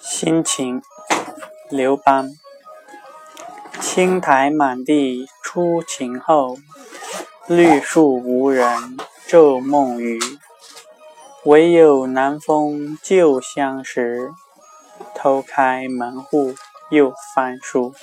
心情，刘邦。青苔满地初晴后，绿树无人昼梦雨。唯有南风旧相识，偷开门户又翻书。